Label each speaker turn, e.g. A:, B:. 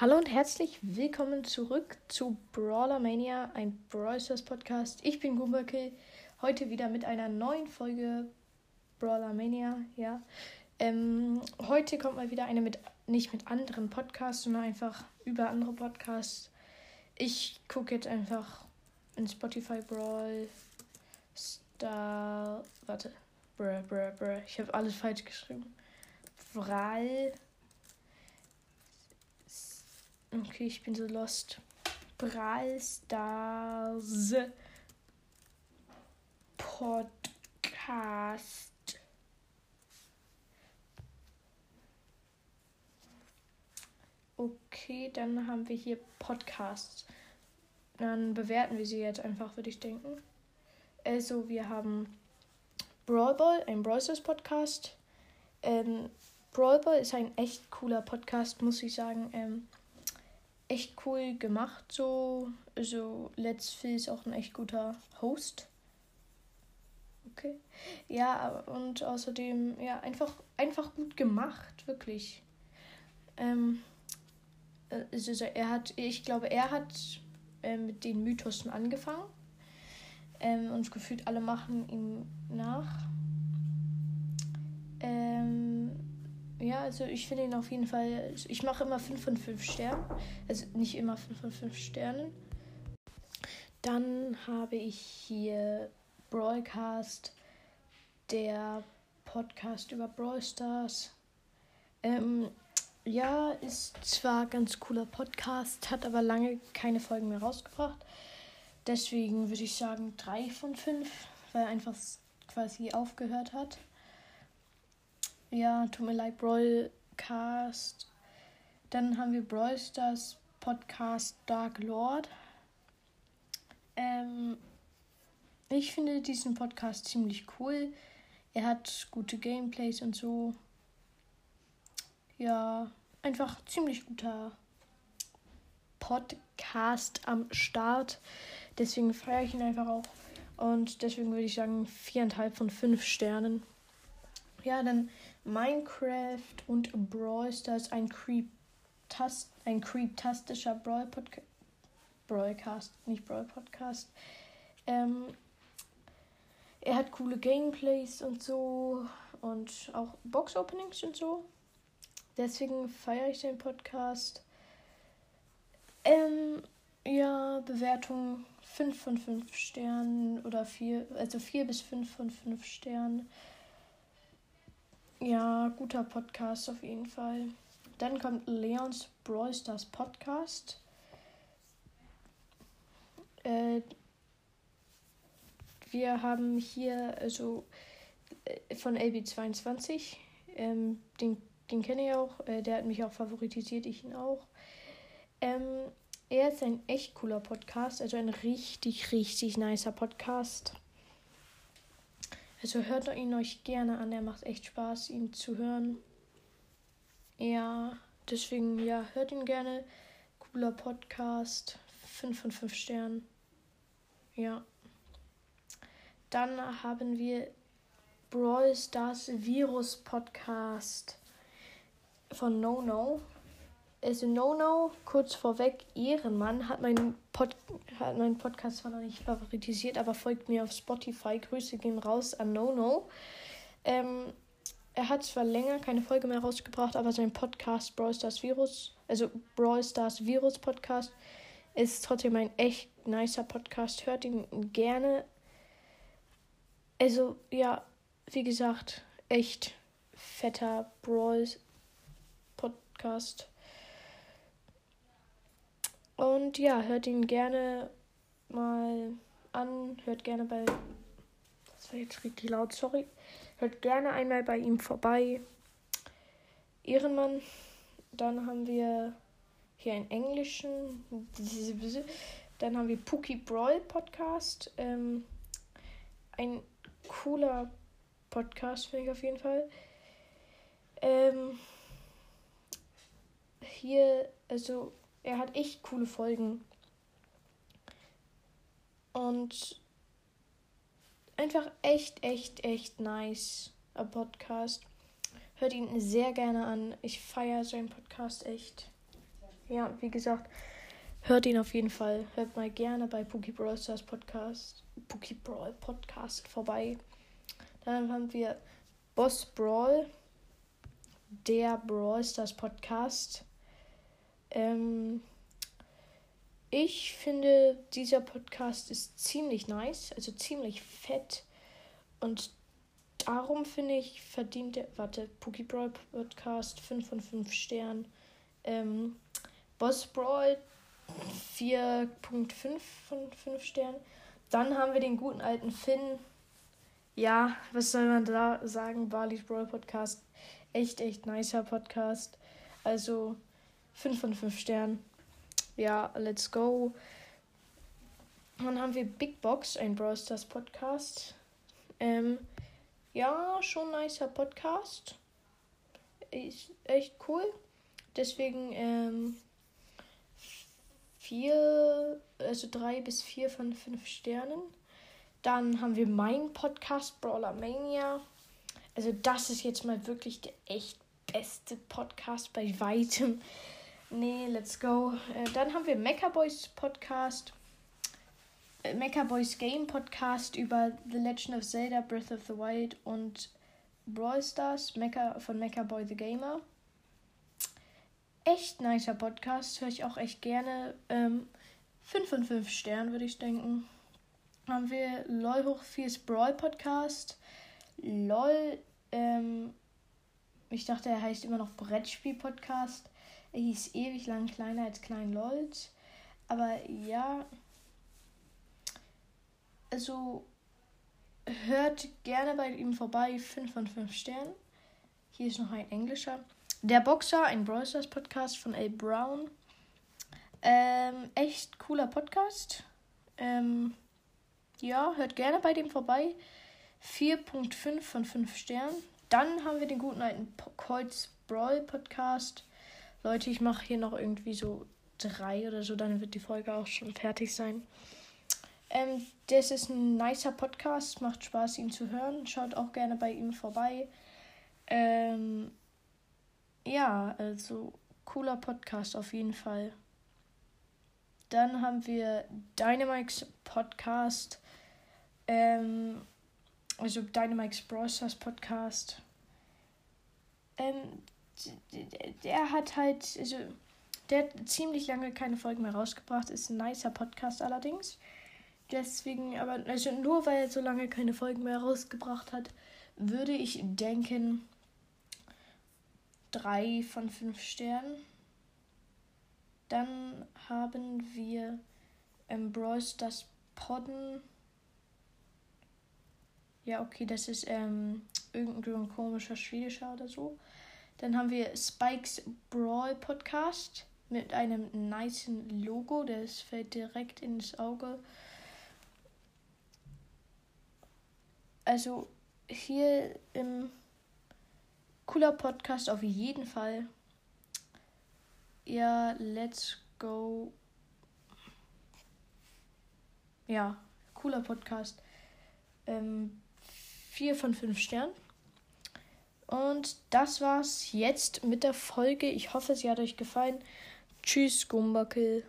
A: Hallo und herzlich willkommen zurück zu Brawler Mania, ein Brawl Stars Podcast. Ich bin Gumbakill, heute wieder mit einer neuen Folge Brawler Mania, ja. Ähm, heute kommt mal wieder eine mit, nicht mit anderen Podcasts, sondern einfach über andere Podcasts. Ich gucke jetzt einfach in Spotify Brawl Star, warte, brr, brr, brr, ich habe alles falsch geschrieben. Brawl Okay, ich bin so lost. Brawl Stars Podcast. Okay, dann haben wir hier Podcasts. Dann bewerten wir sie jetzt einfach, würde ich denken. Also, wir haben Brawl Ball, ein Brawl Stars Podcast. Ähm, Brawl Ball ist ein echt cooler Podcast, muss ich sagen. Ähm, echt cool gemacht. So, also Let's Phil ist auch ein echt guter Host. Okay. Ja, und außerdem, ja, einfach, einfach gut gemacht, wirklich. Ähm, also er hat, ich glaube, er hat äh, mit den Mythosen angefangen. Ähm, und gefühlt alle machen ihm nach. Ähm, ja, also ich finde ihn auf jeden Fall. Ich mache immer 5 von 5 Sternen. Also nicht immer 5 von 5 Sternen. Dann habe ich hier Broadcast, der Podcast über Brawl Stars. Ähm, ja, ist zwar ganz cooler Podcast, hat aber lange keine Folgen mehr rausgebracht. Deswegen würde ich sagen 3 von 5, weil er einfach quasi aufgehört hat. Ja, tut mir leid, Broadcast. Dann haben wir Brawl Stars Podcast Dark Lord. Ähm, ich finde diesen Podcast ziemlich cool. Er hat gute Gameplays und so. Ja, einfach ziemlich guter Podcast am Start. Deswegen feiere ich ihn einfach auch. Und deswegen würde ich sagen, viereinhalb von fünf Sternen. Ja, dann Minecraft und Brawl Stars ein Creep ein creeptastischer Brawl Podcast. Brawlcast, nicht Brawl Podcast. Ähm, er hat coole Gameplays und so und auch Box Openings und so. Deswegen feiere ich den Podcast. Ähm, ja, Bewertung 5 von 5 Sternen oder 4, also 4 bis 5 von 5 Sternen. Ja, guter Podcast auf jeden Fall. Dann kommt Leons Brawl Stars Podcast. Äh, wir haben hier also äh, von LB22. Ähm, den, den kenne ich auch. Äh, der hat mich auch favoritisiert, ich ihn auch. Ähm, er ist ein echt cooler Podcast, also ein richtig, richtig nicer Podcast. Also hört ihn euch gerne an, er macht echt Spaß, ihn zu hören. Ja, deswegen, ja, hört ihn gerne. Cooler Podcast. 5 von 5 Sternen. Ja. Dann haben wir Brawl Stars Virus Podcast von No No also No No, kurz vorweg, Ehrenmann, hat meinen, Pod, hat meinen Podcast zwar noch nicht favoritisiert, aber folgt mir auf Spotify. Grüße gehen raus an No No. Ähm, er hat zwar länger keine Folge mehr rausgebracht, aber sein Podcast Brawl Stars Virus, also Brawl Stars Virus Podcast, ist trotzdem ein echt nicer Podcast. Hört ihn gerne. Also, ja, wie gesagt, echt fetter Brawl Podcast. Und ja, hört ihn gerne mal an. Hört gerne bei. Das war jetzt richtig laut, sorry. Hört gerne einmal bei ihm vorbei. Ehrenmann. Dann haben wir hier einen englischen. Dann haben wir Pookie Brawl Podcast. Ähm, ein cooler Podcast, finde ich auf jeden Fall. Ähm, hier, also er hat echt coole Folgen. Und einfach echt, echt, echt nice. Ein Podcast. Hört ihn sehr gerne an. Ich feiere seinen Podcast echt. Ja. wie gesagt, hört ihn auf jeden Fall. Hört mal gerne bei Pookie Brawl Stars Podcast, Pookie Brawl Podcast vorbei. Dann haben wir Boss Brawl, der Brawl Stars Podcast. Ähm, ich finde, dieser Podcast ist ziemlich nice, also ziemlich fett. Und darum finde ich, verdient der, warte, Pookie Brawl Podcast 5 von 5 Sternen. Ähm, Boss Brawl 4.5 von 5 Sternen. Dann haben wir den guten alten Finn. Ja, was soll man da sagen? Barley's Brawl Podcast. Echt, echt nicer Podcast. Also 5 von 5 Sternen. Ja, let's go. Dann haben wir Big Box, ein Brawl Stars Podcast. Ähm, ja, schon nicer Podcast. Ist echt cool. Deswegen ähm, vier, also drei bis vier von fünf Sternen. Dann haben wir mein Podcast Brawler Mania. Also das ist jetzt mal wirklich der echt beste Podcast bei weitem. Nee, let's go. Äh, dann haben wir Mecha Boys Podcast. Äh, Mecha Boys Game Podcast über The Legend of Zelda Breath of the Wild und Brawl Stars Mecha, von Mecha Boy the Gamer. Echt nicer Podcast, höre ich auch echt gerne. Ähm, 5 von 5 Sternen würde ich denken. Haben wir LOL hoch 4 Brawl Podcast. LOL, ähm, ich dachte, er heißt immer noch Brettspiel Podcast. Er hieß ewig lang kleiner als Klein Lolz. Aber ja. Also hört gerne bei ihm vorbei. 5 von 5 Sternen. Hier ist noch ein englischer. Der Boxer, ein Brawl Stars Podcast von A. Brown. Ähm, echt cooler Podcast. Ähm, ja, hört gerne bei dem vorbei. 4.5 von 5 Sternen. Dann haben wir den guten alten Colts Brawl Podcast. Leute, ich mache hier noch irgendwie so drei oder so, dann wird die Folge auch schon fertig sein. Ähm, das ist ein nicer Podcast, macht Spaß, ihn zu hören. Schaut auch gerne bei ihm vorbei. Ähm, ja, also cooler Podcast auf jeden Fall. Dann haben wir Dynamix Podcast. Ähm, also Dynamix Browsers Podcast. Ähm, der hat halt, also, der hat ziemlich lange keine Folgen mehr rausgebracht. Ist ein nicer Podcast allerdings. Deswegen, aber, also nur weil er so lange keine Folgen mehr rausgebracht hat, würde ich denken, drei von fünf Sternen. Dann haben wir Bros das Podden. Ja, okay, das ist ähm, irgendein komischer Schwedischer oder so. Dann haben wir Spikes Brawl Podcast mit einem nice Logo. Das fällt direkt ins Auge. Also hier im cooler Podcast auf jeden Fall. Ja, let's go. Ja, cooler Podcast. Ähm, vier von fünf Sternen. Und das war's jetzt mit der Folge. Ich hoffe, sie hat euch gefallen. Tschüss, Gumbackel.